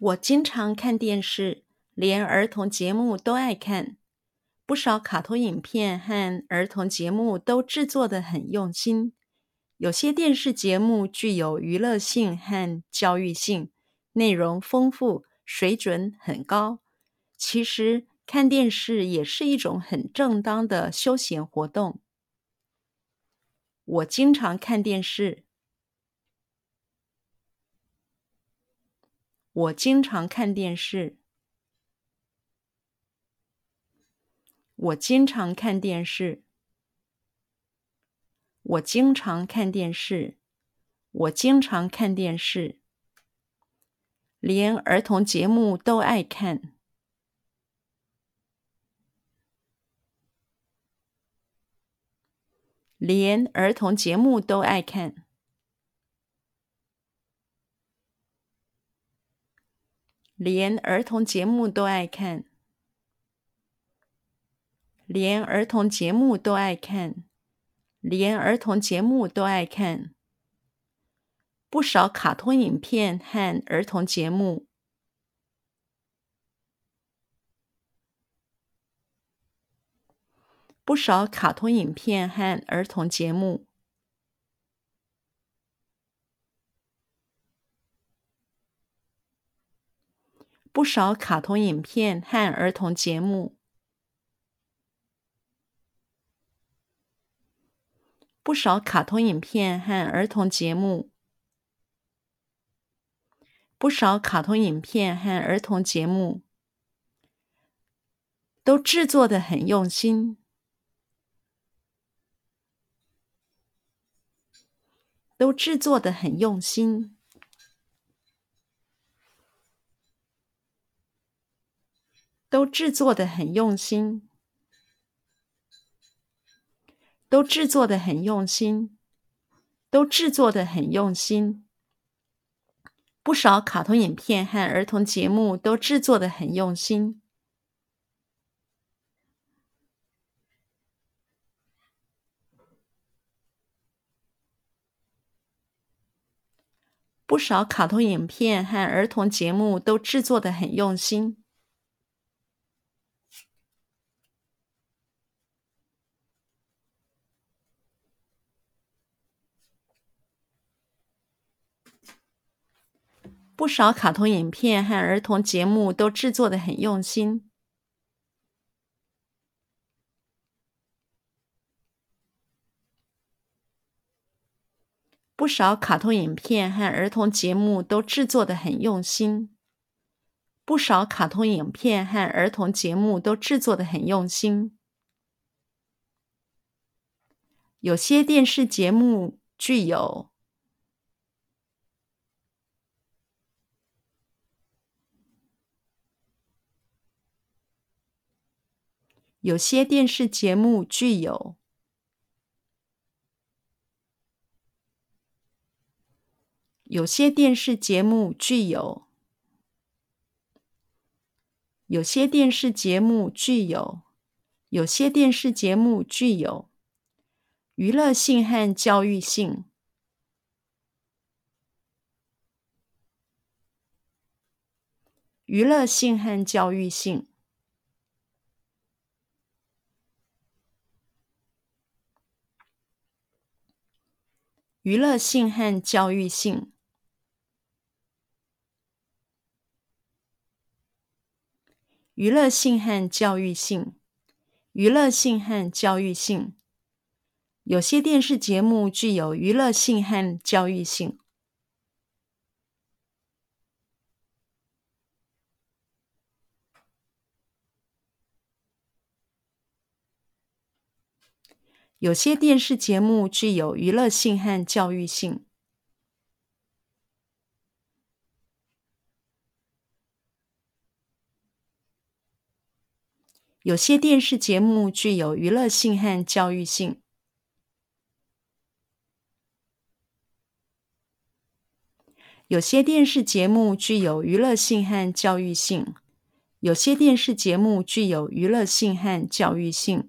我经常看电视，连儿童节目都爱看。不少卡通影片和儿童节目都制作得很用心。有些电视节目具有娱乐性和教育性，内容丰富，水准很高。其实看电视也是一种很正当的休闲活动。我经常看电视。我经常看电视。我经常看电视。我经常看电视。我经常看电视。连儿童节目都爱看。连儿童节目都爱看。连儿童节目都爱看，连儿童节目都爱看，连儿童节目都爱看。不少卡通影片和儿童节目，不少卡通影片和儿童节目。不少卡通影片和儿童节目，不少卡通影片和儿童节目，不少卡通影片和儿童节目都制作的很用心，都制作的很用心。都制作的很用心，都制作的很用心，都制作的很用心。不少卡通影片和儿童节目都制作的很用心。不少卡通影片和儿童节目都制作的很用心。不少卡通影片和儿童节目都制作的很用心。不少卡通影片和儿童节目都制作的很用心。不少卡通影片和儿童节目都制作的很用心。有些电视节目具有。有些电视节目具有，有些电视节目具有，有些电视节目具有，有些电视节目具有娱乐性和教育性，娱乐性和教育性。娱乐性和教育性，娱乐性和教育性，娱乐性和教育性。有些电视节目具有娱乐性和教育性。有些电视节目具有娱乐性和教育性。有些电视节目具有娱乐性和教育性。有些电视节目具有娱乐性和教育性。有些电视节目具有娱乐性和教育性。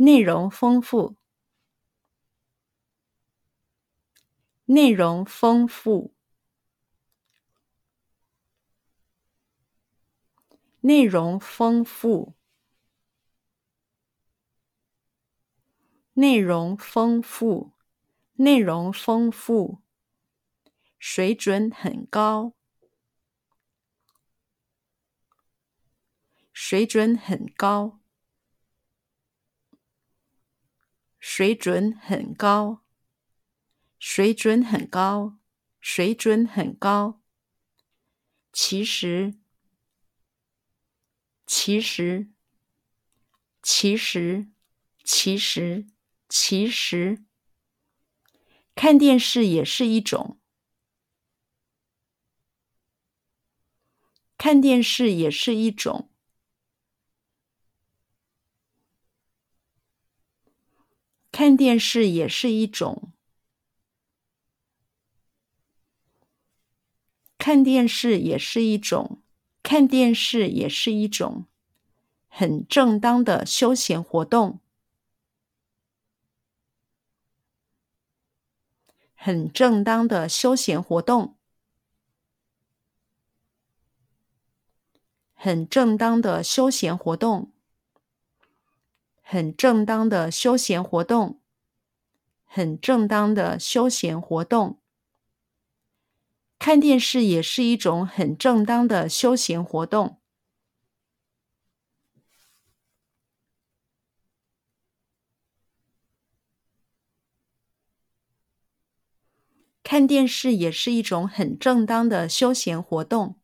内容丰富，内容丰富，内容丰富，内容丰富，内容丰富，水准很高，水准很高，水准很高，水准很高，水准很高。其实。其实，其实，其实，其实，看电视也是一种，看电视也是一种，看电视也是一种，看电视也是一种。看电视也是一种很正当的休闲活动，很正当的休闲活动，很正当的休闲活动，很正当的休闲活动，很正当的休闲活动。看电视也是一种很正当的休闲活动。看电视也是一种很正当的休闲活动。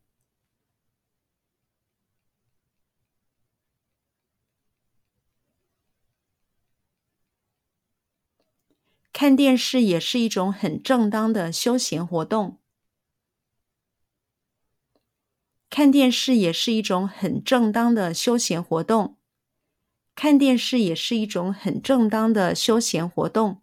看电视也是一种很正当的休闲活动。看电视也是一种很正当的休闲活动。看电视也是一种很正当的休闲活动。